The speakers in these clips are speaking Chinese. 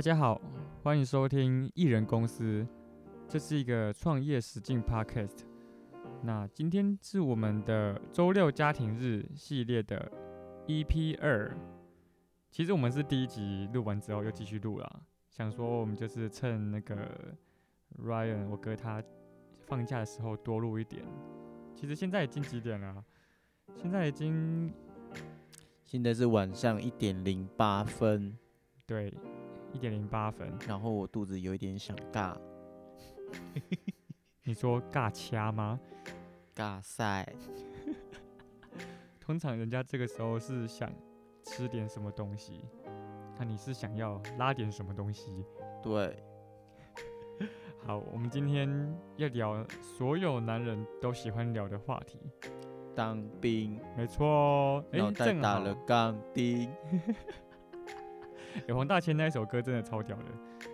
大家好，欢迎收听艺人公司，这是一个创业实境 Podcast。那今天是我们的周六家庭日系列的 EP 二。其实我们是第一集录完之后又继续录了，想说我们就是趁那个 Ryan 我哥他放假的时候多录一点。其实现在已经几点了？现在已经现在是晚上一点零八分，对。一点零八分，然后我肚子有一点想尬。你说尬掐吗？尬赛。通常人家这个时候是想吃点什么东西，那你是想要拉点什么东西？对。好，我们今天要聊所有男人都喜欢聊的话题——当兵。没错哦，脑袋打了钢钉。有黄大千那一首歌真的超屌的，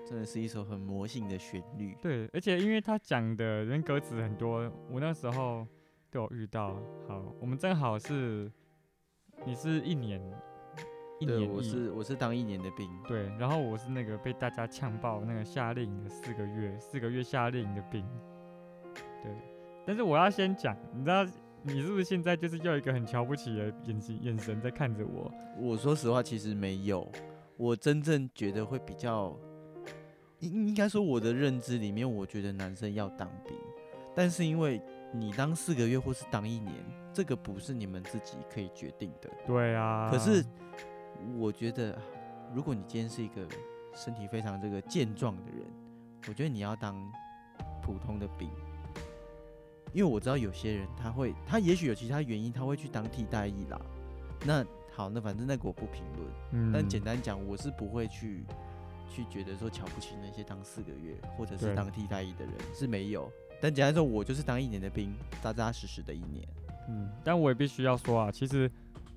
真的是一首很魔性的旋律。对，而且因为他讲的人歌词很多，我那时候都有遇到。好，我们正好是，你是一年，一年，我是我是当一年的兵。对，然后我是那个被大家呛爆那个夏令营的四个月，四个月夏令营的兵。对，但是我要先讲，你知道你是不是现在就是要一个很瞧不起的眼睛眼神在看着我？我说实话，其实没有。我真正觉得会比较，应应该说我的认知里面，我觉得男生要当兵，但是因为你当四个月或是当一年，这个不是你们自己可以决定的。对啊。可是我觉得，如果你今天是一个身体非常这个健壮的人，我觉得你要当普通的兵，因为我知道有些人他会，他也许有其他原因，他会去当替代役啦。那好，那反正那个我不评论。嗯，但简单讲，我是不会去去觉得说瞧不起那些当四个月或者是当替代役的人是没有。但简单说，我就是当一年的兵，扎扎实实的一年。嗯，但我也必须要说啊，其实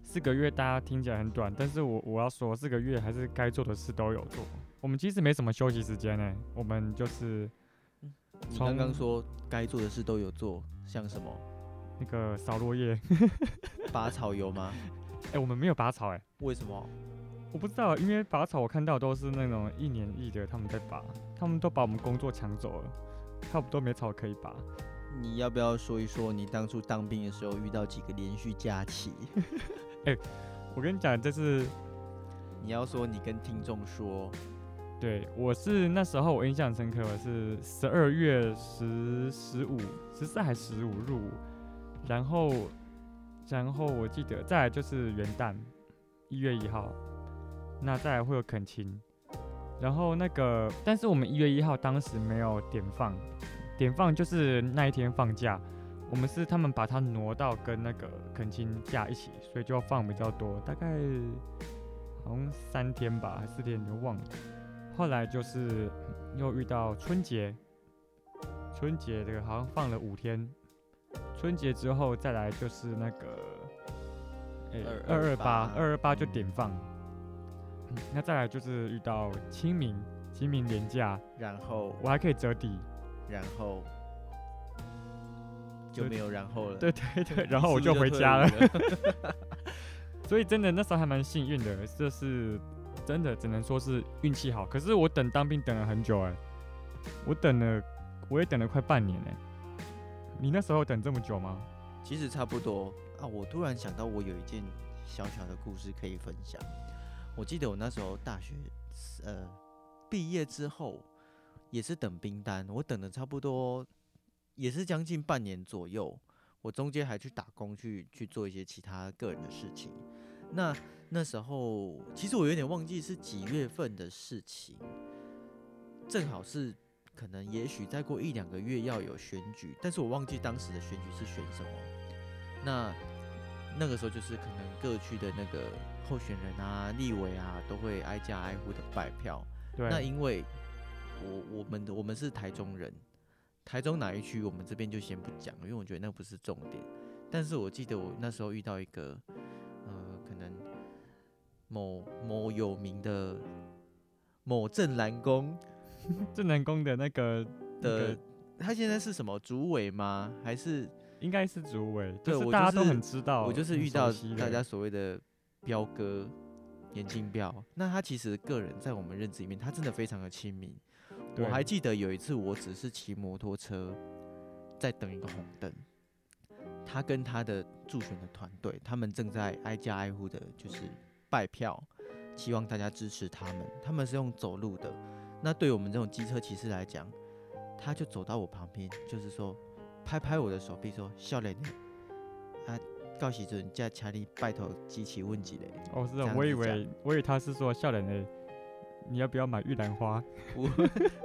四个月大家听起来很短，但是我我要说，四个月还是该做的事都有做。我们其实没什么休息时间呢，我们就是你刚刚说该做的事都有做，像什么？那个扫落叶、拔草油吗？哎，我们没有拔草哎，为什么？我不知道，因为拔草我看到都是那种一年一的，他们在拔，他们都把我们工作抢走了，差不多没草可以拔。你要不要说一说你当初当兵的时候遇到几个连续假期？哎，我跟你讲，这是你要说你跟听众说，对我是那时候我印象深刻，我是十二月十十五、十四还十五入伍，然后。然后我记得再来就是元旦，一月一号，那再来会有恳亲，然后那个，但是我们一月一号当时没有点放，点放就是那一天放假，我们是他们把它挪到跟那个恳亲假一起，所以就要放比较多，大概好像三天吧，还四天就忘了。后来就是又遇到春节，春节这个好像放了五天。春节之后再来就是那个，二二八二二八就点放，那再来就是遇到清明清明年假，然后我还可以折抵，然后就没有然后了。对对对，然后我就回家了。所以真的那时候还蛮幸运的，这是真的只能说是运气好。可是我等当兵等了很久哎，我等了我也等了快半年哎。你那时候等这么久吗？其实差不多啊。我突然想到，我有一件小小的故事可以分享。我记得我那时候大学，呃，毕业之后也是等兵单，我等了差不多也是将近半年左右。我中间还去打工，去去做一些其他个人的事情。那那时候其实我有点忘记是几月份的事情，正好是。可能也许再过一两个月要有选举，但是我忘记当时的选举是选什么。那那个时候就是可能各区的那个候选人啊、立委啊，都会挨家挨户的拜票。对。那因为我我们的我们是台中人，台中哪一区我们这边就先不讲，因为我觉得那不是重点。但是我记得我那时候遇到一个呃，可能某某有名的某镇蓝宫。正南宫的那个的，他现在是什么主委吗？还是应该是主委？对，大家都很知道。我就是遇到大家所谓的彪哥，眼镜彪。那他其实个人在我们认知里面，他真的非常的亲民。我还记得有一次，我只是骑摩托车在等一个红灯，他跟他的助选的团队，他们正在挨家挨户的，就是拜票，希望大家支持他们。他们是用走路的，那对我们这种机车骑士来讲，他就走到我旁边，就是说拍拍我的手臂说：“笑脸呢？啊，告喜准在家里拜托机器问几嘞。”哦，是这啊，我以为我以为他是说笑脸的，你要不要买玉兰花？我，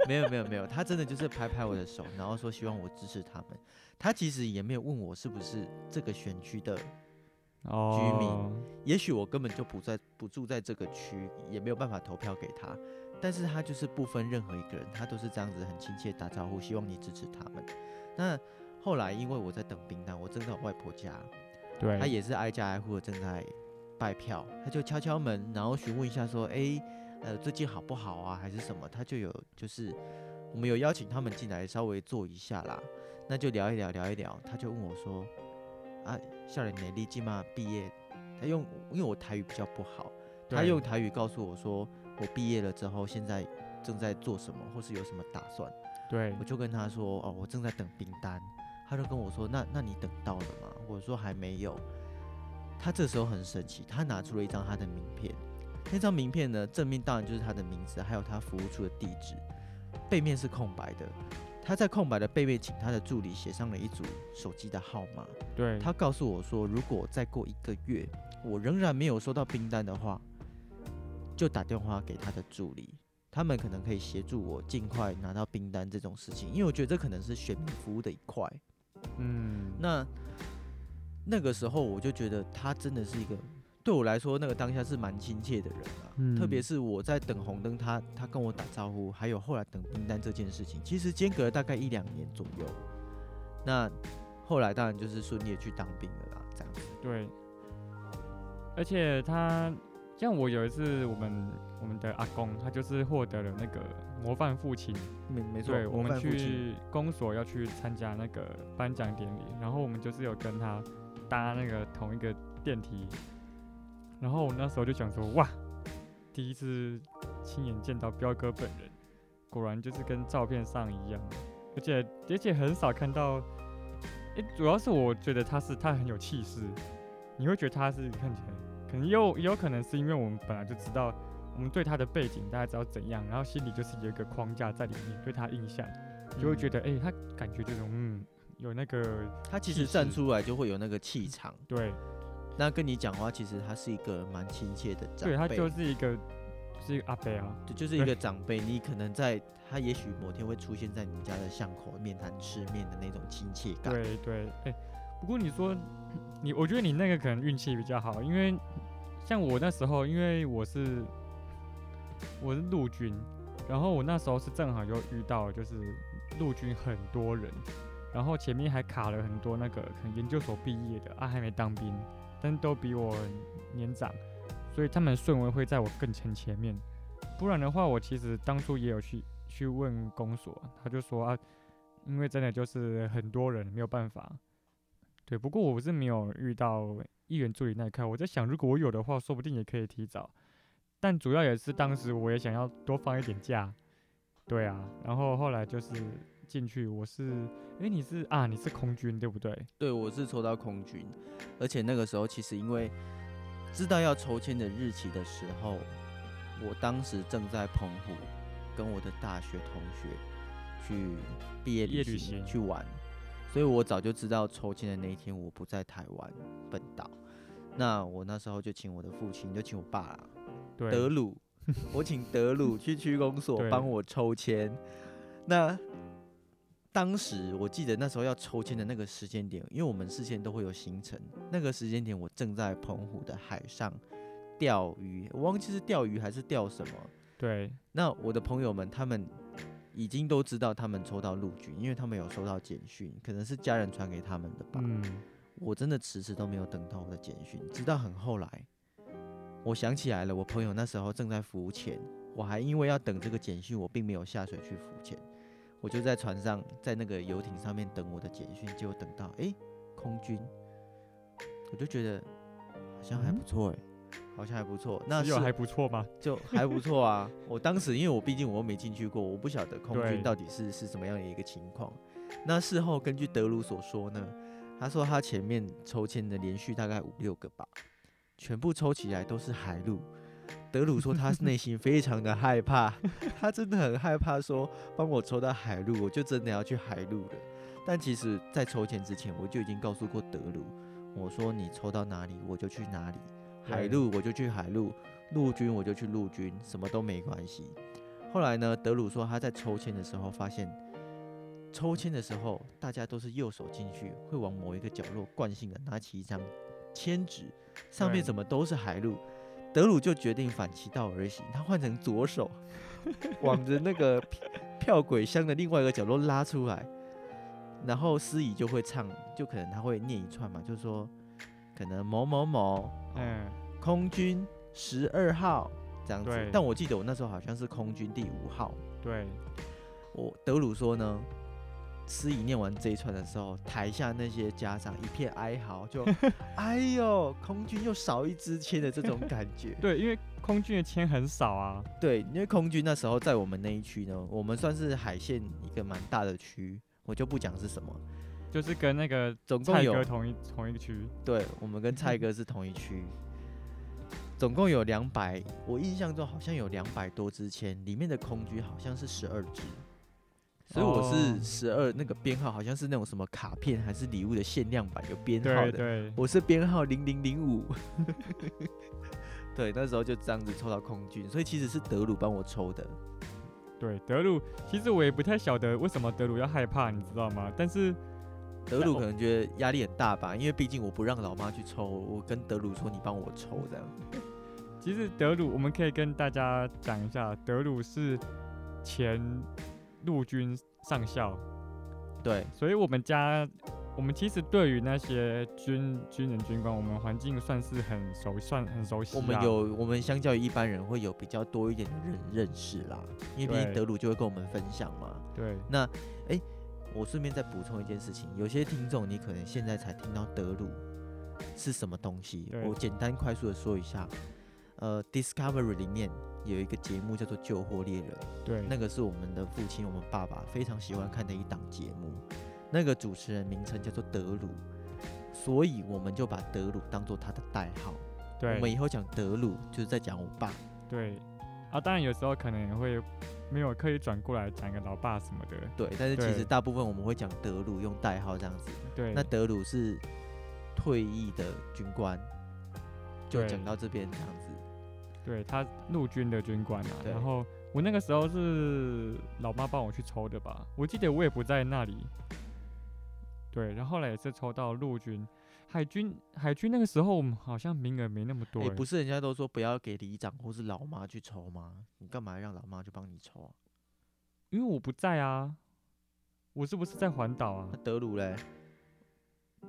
没有没有没有，他真的就是拍拍我的手，然后说希望我支持他们。他其实也没有问我是不是这个选区的，哦，也许我根本就不在不住在这个区，也没有办法投票给他。但是他就是不分任何一个人，他都是这样子很亲切打招呼，希望你支持他们。那后来因为我在等兵单，我正在我外婆家，对，他也是挨家挨户的正在拜票，他就敲敲门，然后询问一下说，诶，呃，最近好不好啊，还是什么？他就有就是我们有邀请他们进来稍微坐一下啦，那就聊一聊聊一聊，他就问我说，啊，校园你立即嘛毕业？他用因为我台语比较不好，他用台语告诉我说，我毕业了之后现在正在做什么，或是有什么打算。对我就跟他说，哦，我正在等订单。他就跟我说，那那你等到了吗？我说还没有。他这时候很神奇，他拿出了一张他的名片。那张名片呢，正面当然就是他的名字，还有他服务处的地址，背面是空白的。他在空白的背面，请他的助理写上了一组手机的号码。对，他告诉我说，如果再过一个月，我仍然没有收到订单的话，就打电话给他的助理，他们可能可以协助我尽快拿到订单这种事情，因为我觉得这可能是选民服务的一块。嗯，那那个时候我就觉得他真的是一个对我来说，那个当下是蛮亲切的人啊。嗯特别是我在等红灯，他他跟我打招呼，还有后来等订单这件事情，其实间隔了大概一两年左右。那后来当然就是顺利的去当兵了啦，这样子。对，而且他像我有一次，我们我们的阿公他就是获得了那个模范父亲，没没错，对，我们去公所要去参加那个颁奖典礼，然后我们就是有跟他搭那个同一个电梯，然后我那时候就想说，哇，第一次亲眼见到彪哥本人，果然就是跟照片上一样，而且而且很少看到，诶、主要是我觉得他是他很有气势，你会觉得他是看起来，可能也有也有可能是因为我们本来就知道。我们对他的背景大家知道怎样，然后心里就是有一个框架在里面，对他印象就会觉得，哎、他感觉这种嗯有那个他其实站出来就会有那个气场。对那跟你讲话，其实他是一个蛮亲切的长辈，对，他就是一个是一个阿伯啊，就就是一个长辈，你可能在他也许某天会出现在你们家的巷口面谈吃面的那种亲切感。对对，哎、不过你说你，我觉得你那个可能运气比较好，因为像我那时候，因为我是我是陆军，然后我那时候是正好又遇到就是陆军很多人，然后前面还卡了很多那个可能研究所毕业的啊还没当兵，但都比我年长，所以他们顺位会在我更前前面。不然的话，我其实当初也有去去问公所，他就说啊，因为真的就是很多人没有办法。对，不过我是没有遇到议员助理那一块，我在想，如果我有的话，说不定也可以提早。但主要也是当时我也想要多放一点假，对啊。然后后来就是进去，我是，诶，你是啊，你是空军对不对？对，我是抽到空军，而且那个时候其实因为知道要抽签的日期的时候，我当时正在澎湖跟我的大学同学去毕业旅行去玩，所以我早就知道抽签的那一天我不在台湾本岛。那我那时候就请我的父亲，就请我爸啦，德鲁，我请德鲁去区公所帮我抽签。那当时我记得那时候要抽签的那个时间点，因为我们事先都会有行程，那个时间点我正在澎湖的海上钓鱼，我忘记是钓鱼还是钓什么。对，那我的朋友们他们已经都知道他们抽到陆军，因为他们有收到简讯，可能是家人传给他们的吧。嗯，我真的迟迟都没有等到我的简讯，直到很后来，我想起来了，我朋友那时候正在浮潜，我还因为要等这个简讯，我并没有下水去浮潜，我就在船上，在那个游艇上面等我的简讯，结果等到诶空军，我就觉得好像还不错诶，好像还不错。那是只有还不错吗？就还不错啊。我当时因为我毕竟我又没进去过，我不晓得空军到底是是什么样的一个情况。那事后根据德鲁所说呢，他说他前面抽签的连续大概五六个吧，全部抽起来都是海陆。德鲁说他内心非常的害怕，他真的很害怕说帮我抽到海陆，我就真的要去海陆了。但其实，在抽签之前，我就已经告诉过德鲁，我说你抽到哪里我就去哪里，海对陆我就去海陆，陆军我就去陆军，什么都没关系。后来呢，德鲁说他在抽签的时候发现，抽签的时候大家都是右手进去，会往某一个角落惯性的拿起一张签纸，上面怎么都是海陆。德鲁就决定反其道而行，他换成左手，往着那个票票轨箱的另外一个角落拉出来，然后司仪就会唱，就可能他会念一串嘛，就是说可能某某某，嗯，空军十二号这样子。但我记得我那时候好像是空军第五号。对，我德鲁说呢，司仪念完这一串的时候，台下那些家长一片哀嚎，就 哎呦，空军又少一支签的这种感觉。对，因为空军的签很少啊。对，因为空军那时候在我们那一区呢，我们算是海线一个蛮大的区，我就不讲是什么。就是跟那个总共有同一同一个区，对，我们跟蔡哥是同一区，总共有两百，我印象中好像有两百多支签，里面的空军好像是十二支，所以我哦是十二，那个编号好像是那种什么卡片还是礼物的限量版有编号的，我是编号零零零五，对，那时候就这样子抽到空军，所以其实是德鲁帮我抽的，对，德鲁，其实我也不太晓得为什么德鲁要害怕，你知道吗？但是德鲁可能觉得压力很大吧，因为毕竟我不让老妈去抽，我跟德鲁说你帮我抽这样。其实德鲁，我们可以跟大家讲一下，德鲁是前陆军上校，对，所以我们家，我们其实对于那些军军人军官，我们环境算是很熟，算很熟悉、啊。我们有我们相较于一般人会有比较多一点的人认识啦，因为毕竟德鲁就会跟我们分享嘛。对我顺便再补充一件事情，有些听众你可能现在才听到德鲁是什么东西，我简单快速的说一下。呃，Discovery 里面有一个节目叫做《救火猎人》，对，那个是我们的父亲，我们爸爸非常喜欢看的一档节目。那个主持人名称叫做德鲁，所以我们就把德鲁当做他的代号。对我们以后讲德鲁，就是在讲我爸。对啊，当然有时候可能也会没有刻意转过来讲一个老爸什么的。对，但是其实大部分我们会讲德鲁，用代号这样子。对，那德鲁是退役的军官，就讲到这边这样子。对他陆军的军官啊，然后我那个时候是老妈帮我去抽的吧，我记得我也不在那里。对，然后后来也是抽到陆军、海军，海军那个时候我们好像名额没那么多、哎、欸，不是人家都说不要给里长或是老妈去抽吗？你干嘛让老妈去帮你抽啊？因为我不在啊，我是不是在环岛啊那？德鲁嘞？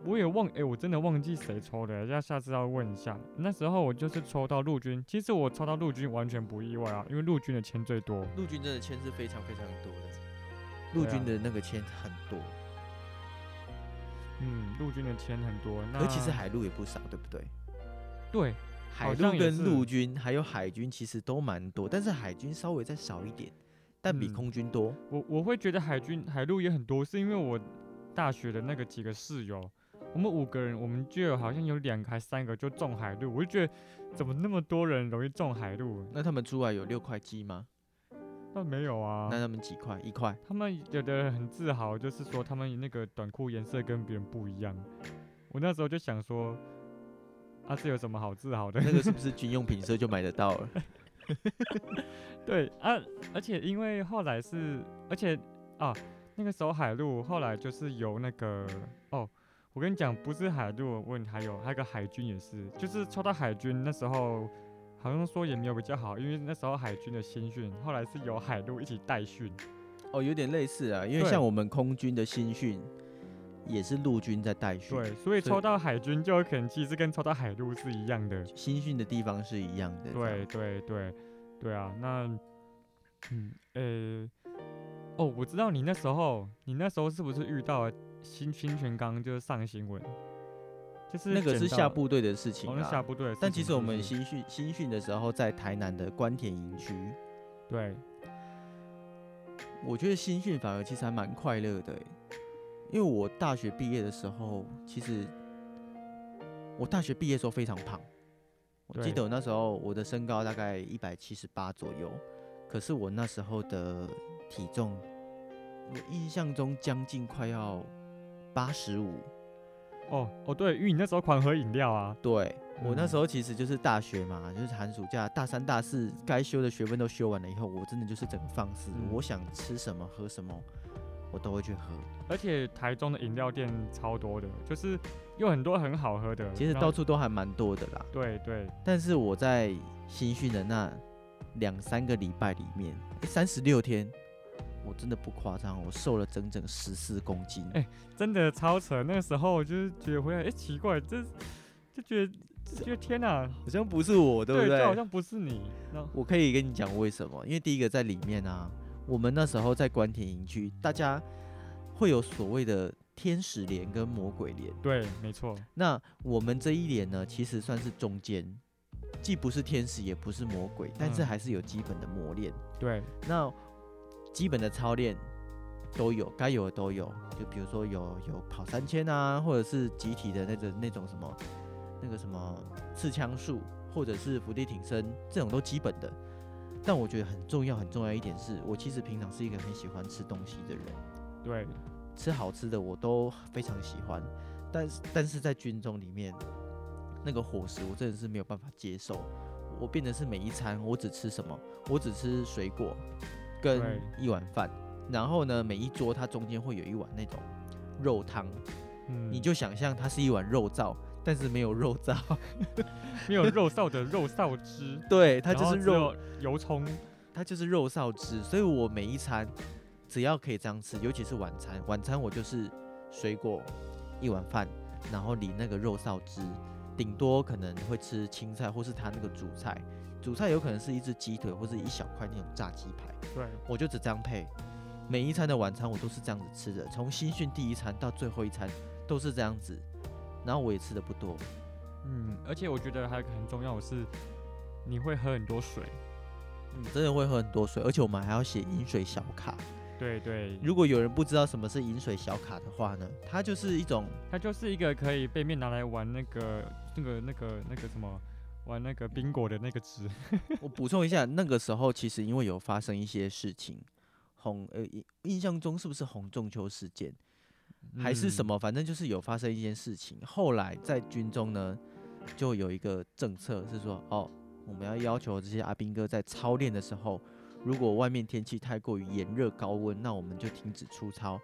我也忘，哎、我真的忘记谁抽的，要下次要问一下。那时候我就是抽到陆军，其实我抽到陆军完全不意外啊，因为陆军的签最多。陆军真的签是非常非常多的，陆军的那个签很多，嗯，陆军的钱很多，那而其实海陆也不少，对不对？对海陆跟陆军还有海军其实都蛮多，但是海军稍微再少一点，但比嗯空军多。我我会觉得海军海陆也很多，是因为我大学的那个几个室友，我们五个人，我们就有好像有两个还三个就中海陆，我就觉得怎么那么多人容易中海陆？那他们出来有六块鸡吗？那没有啊那，他们几块？一块。他们有的人很自豪，就是说他们那个短裤颜色跟别人不一样。我那时候就想说，啊，这有什么好自豪的？那个是不是军用品社就买得到了？对啊，而且因为后来是，而且啊，那个时候海陆后来就是由那个哦，我跟你讲，不是海陆，问还有还有个海军也是，就是抽到海军那时候好像说也没有比较好，因为那时候海军的新训后来是由海陆一起代训，哦，有点类似啊，因为对。像我们空军的新训也是陆军在带训，对，所以所以抽到海军就有可能其实跟抽到海陆是一样的，新训的地方是一样的。这对样，对对对啊，那嗯呃、哦，我知道你那时候，你那时候是不是遇到了新新全刚就是上新闻，就是那个是下部队的事情哦，那。下部队。但其实我们新训新训的时候，在台南的关田营区，对我觉得新训反而其实还蛮快乐的欸，因为我大学毕业的时候，其实我大学毕业的时候非常胖，我记得我那时候我的身高大概一百七十八左右，可是我那时候的体重，我印象中将近快要八十五。哦哦对，因为你那时候狂喝饮料啊，对我那嗯时候其实就是大学嘛，就是寒暑假大三大四该修的学分都修完了以后，我真的就是整个放肆，嗯我想吃什么喝什么，我都会去喝。而且台中的饮料店超多的，就是有很多很好喝的。然后其实到处都还蛮多的啦。对对，但是我在新训的那两三个礼拜里面，三十六天，我真的不夸张，我瘦了整整十四公斤。哎真的超扯。那个时候我就是觉得回来，哎、奇怪，这就觉得就觉得天哪、好像不是我，对不对？这好像不是你。我可以跟你讲为什么，因为第一个在里面啊，我们那时候在关田营区，大家会有所谓的天使连跟魔鬼连。对，没错，那我们这一连呢，其实算是中间，既不是天使，也不是魔鬼，但是嗯还是有基本的磨练。对那基本的操练都有，该有的都有。就比如说有有跑三千啊，或者是集体的那种那种什么那个什么刺枪术，或者是伏地挺身，这种都基本的。但我觉得很重要很重要一点是，我其实平常是一个很喜欢吃东西的人，对，吃好吃的我都非常喜欢。但是但是在军中里面，那个伙食我真的是没有办法接受。我变得是每一餐我只吃什么？我只吃水果跟一碗饭，然后呢，每一桌它中间会有一碗那种肉汤，嗯，你就想象它是一碗肉燥，但是没有肉燥，没有肉臊的肉臊汁，对，它就是肉，油葱。它就是肉臊汁。所以我每一餐只要可以这样吃，尤其是晚餐，晚餐我就是水果一碗饭，然后淋那个肉臊汁，顶多可能会吃青菜或是它那个主菜，主菜有可能是一只鸡腿或是一小块那种炸鸡排。对，我就只这样配。每一餐的晚餐我都是这样子吃的，从新训第一餐到最后一餐都是这样子，然后我也吃的不多。嗯，而且我觉得还有一个很重要的是，你会喝很多水。嗯，真的会喝很多水，而且我们还要写饮水小卡。对对，如果有人不知道什么是饮水小卡的话呢，它就是一种它就是一个可以背面拿来玩那个那个那个那个什么，玩那个冰果的那个纸。我补充一下，那个时候其实因为有发生一些事情，红呃印印象中是不是红中秋事件还是什嗯？么？反正就是有发生一件事情。后来在军中呢，就有一个政策是说，哦，我们要要求这些阿兵哥在操练的时候，如果外面天气太过于炎热高温，那我们就停止出操。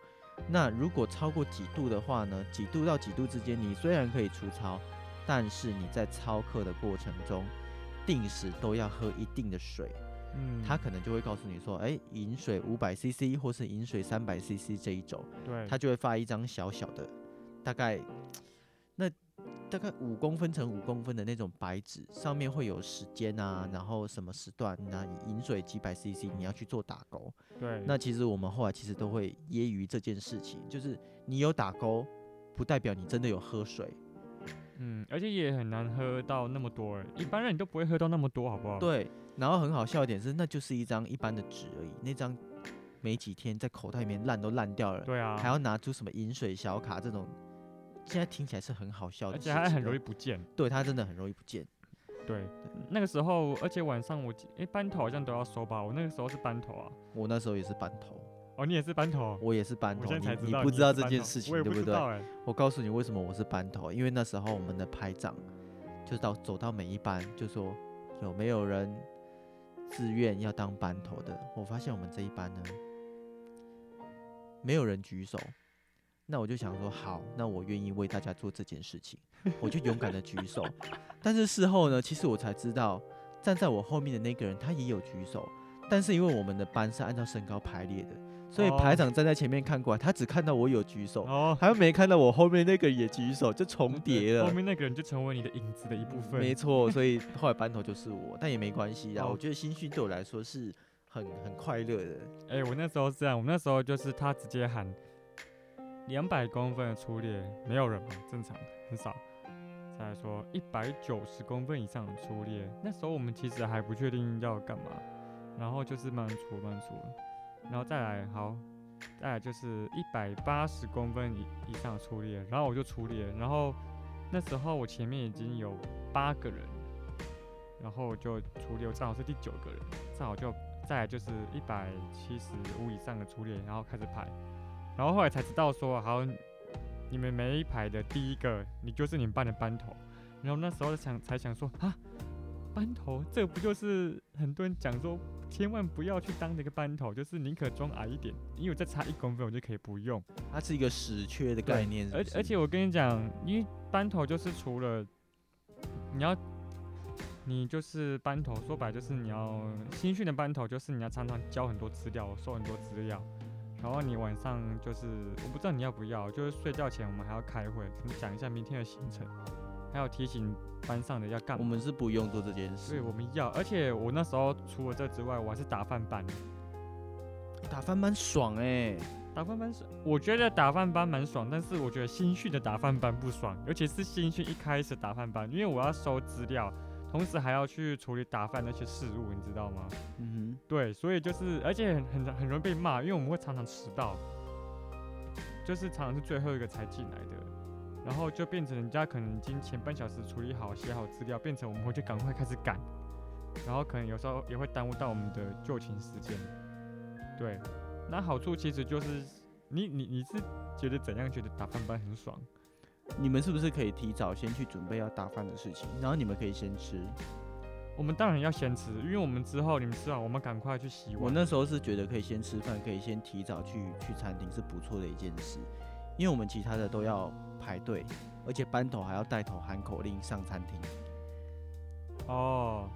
那如果超过几度的话呢？几度到几度之间，你虽然可以出操，但是你在操课的过程中，定时都要喝一定的水。嗯他可能就会告诉你说，哎、饮水五百 CC 或是饮水三百 CC 这一种。对，他就会发一张小小的，大概 那大概五公分乘五公分的那种白纸，上面会有时间啊，然后什么时段，那你饮水几百 CC，你要去做打勾。对，那其实我们后来其实都会揶揄这件事情，就是你有打勾，不代表你真的有喝水。嗯，而且也很难喝到那么多欸，一般人你都不会喝到那么多，好不好？对，然后很好笑一点是，那就是一张一般的纸而已，那张没几天在口袋里面烂都烂掉了，对啊，还要拿出什么饮水小卡这种，现在听起来是很好笑的而且还很容易不见。对它真的很容易不见。对，那个时候，而且晚上我记，诶，班头好像都要收吧？我那个时候是班头啊。我那时候也是班头，哦，你也是班头？我也是班头，你你不知道这件事情对对？不知道哎。我告诉你为什么我是班头，因为那时候我们的排长就到走到每一班就说有没有人自愿要当班头的。我发现我们这一班呢，没有人举手。那我就想说，好，那我愿意为大家做这件事情，我就勇敢的举手。但是事后呢，其实我才知道，站在我后面的那个人他也有举手，但是因为我们的班是按照身高排列的，所以排哦长站在前面看过来，他只看到我有举手，哦，还没看到我后面那个也举手，就重叠了后。面那个人就成为你的影子的一部分。没错，所以 后来班头就是我，但也没关系啦。哦我觉得新训对我来说是很很快乐的。哎、我那时候是这样，我那时候就是他直接喊两百公分的初列，没有人嘛，正常很少。再来说一百九十公分以上的粗裂，那时候我们其实还不确定要干嘛，然后就是慢慢粗慢慢粗，然后再来好，再来就是一百八十公分以以上的粗裂，然后我就粗裂，然后那时候我前面已经有八个人，然后就粗裂，我正好是第九个人，正好就再来就是一百七十五以上的粗裂，然后开始排，然后后来才知道说好。你们每一排的第一个，你就是你们班的班头。然后那时候想才想说啊，班头，这不就是很多人讲说，千万不要去当这个班头，就是宁可装矮一点，因为我再差一公分我就可以不用。它是一个死缺的概念，而而且我跟你讲，因为班头就是除了你要，你就是班头，说白就是你要新训的班头，就是你要常常教很多资料，收很多资料。然后你晚上就是，我不知道你要不要，就是睡觉前我们还要开会，你讲一下明天的行程，还有提醒班上的要干嘛。我们是不用做这件事。对，我们要。而且我那时候除了这之外，我还是打饭班。打饭班爽哎！打饭班是，我觉得打饭班蛮爽，但是我觉得新训的打饭班不爽，尤其是新训一开始打饭班，因为我要收资料。同时还要去处理打饭那些事务，你知道吗？嗯哼，对，所以就是，而且很很很容易被骂，因为我们会常常迟到，就是常常是最后一个才进来的，然后就变成人家可能已经前半小时处理好、写好资料，变成我们回去赶快开始赶，然后可能有时候也会耽误到我们的就寝时间。对，那好处其实就是，你你你是觉得怎样？觉得打饭班很爽？你们是不是可以提早先去准备要打饭的事情，然后你们可以先吃？我们当然要先吃，因为我们之后你们吃完，我们赶快去洗碗。我那时候是觉得可以先吃饭，可以先提早去去餐厅是不错的一件事，因为我们其他的都要排队，而且班头还要带头喊口令上餐厅。哦，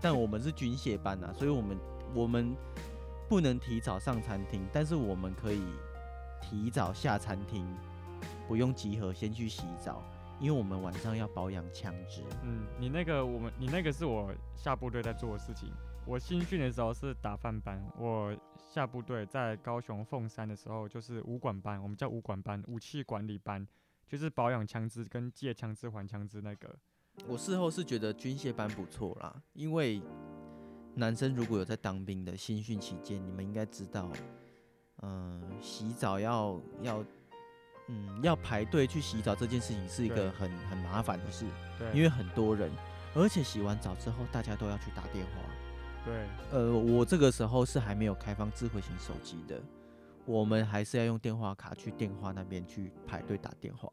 但我们是军械班啊，所以我们我们不能提早上餐厅，但是我们可以提早下餐厅。不用集合，先去洗澡，因为我们晚上要保养枪支。嗯，你那个我们，你那个是我下部队在做的事情。我新训的时候是打饭班，我下部队在高雄凤山的时候就是武管班，我们叫武管班，武器管理班，就是保养枪支跟借枪支还枪支那个。我事后是觉得军械班不错啦，因为男生如果有在当兵的新训期间，你们应该知道，嗯，洗澡要要。嗯，要排队去洗澡这件事情是一个很很麻烦的事，对，因为很多人，而且洗完澡之后大家都要去打电话，对，呃，我这个时候是还没有开放智慧型手机的，我们还是要用电话卡去电话那边去排队打电话，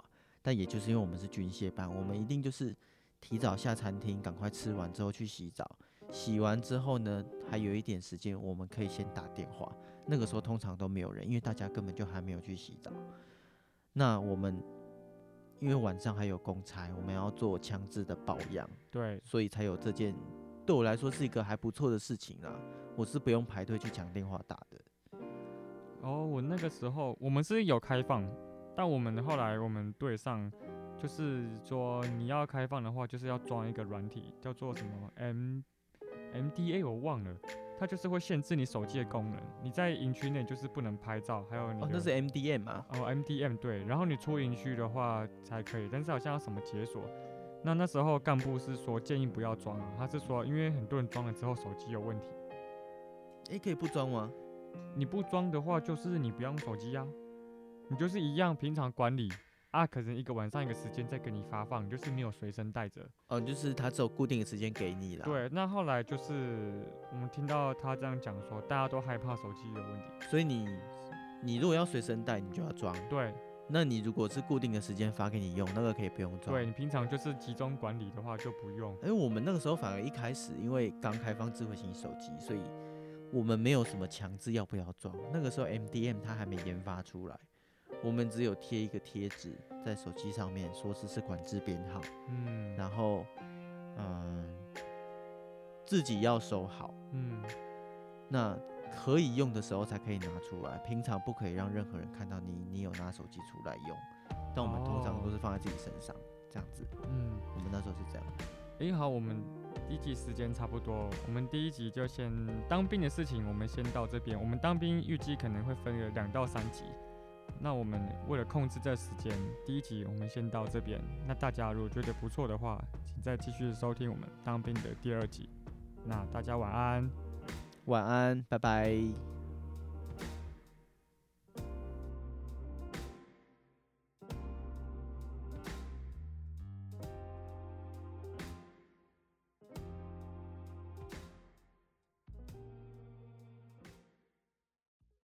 但也就是因为我们是军械班，我们一定就是提早下餐厅，赶快吃完之后去洗澡，洗完之后呢，还有一点时间，我们可以先打电话，那个时候通常都没有人，因为大家根本就还没有去洗澡。那我们因为晚上还有公差，我们要做枪支的保养，对，所以才有这件对我来说是一个还不错的事情啦。我是不用排队去抢电话打的。哦，我那个时候我们是有开放，但我们后来我们队上就是说你要开放的话，就是要装一个软体，叫做什么 M M D A，我忘了。它就是会限制你手机的功能，你在营区内就是不能拍照，还有你哦，那是 MDM 吗？哦，MDM 对，然后你出营区的话才可以，但是好像要什么解锁，那那时候干部是说建议不要装啊，他是说因为很多人装了之后手机有问题，诶，可以不装吗？你不装的话就是你不用手机呀，你就是一样平常管理。啊，可能一个晚上一个时间再给你发放，就是没有随身带着。哦，就是他只有固定的时间给你了。对，那后来就是我们听到他这样讲说，大家都害怕手机有问题，所以你你如果要随身带，你就要装。对，那你如果是固定的时间发给你用，那个可以不用装。对你平常就是集中管理的话就不用。哎，我们那个时候反而一开始因为刚开放智慧型手机，所以我们没有什么强制要不要装。那个时候 MDM 它还没研发出来。我们只有贴一个贴纸在手机上面，说是是管制编号，嗯，然后，嗯，自己要收好，嗯，那可以用的时候才可以拿出来，平常不可以让任何人看到你，你有拿手机出来用。但我们通常都是放在自己身上，这样子，嗯，我们那时候是这样。哎，好，我们第一集时间差不多，我们第一集就先当兵的事情，我们先到这边。我们当兵预计可能会分个两到三集。那我们为了控制这时间，第一集我们先到这边。那大家如果觉得不错的话，请再继续收听我们当兵的第二集。那大家晚安。晚安，拜拜。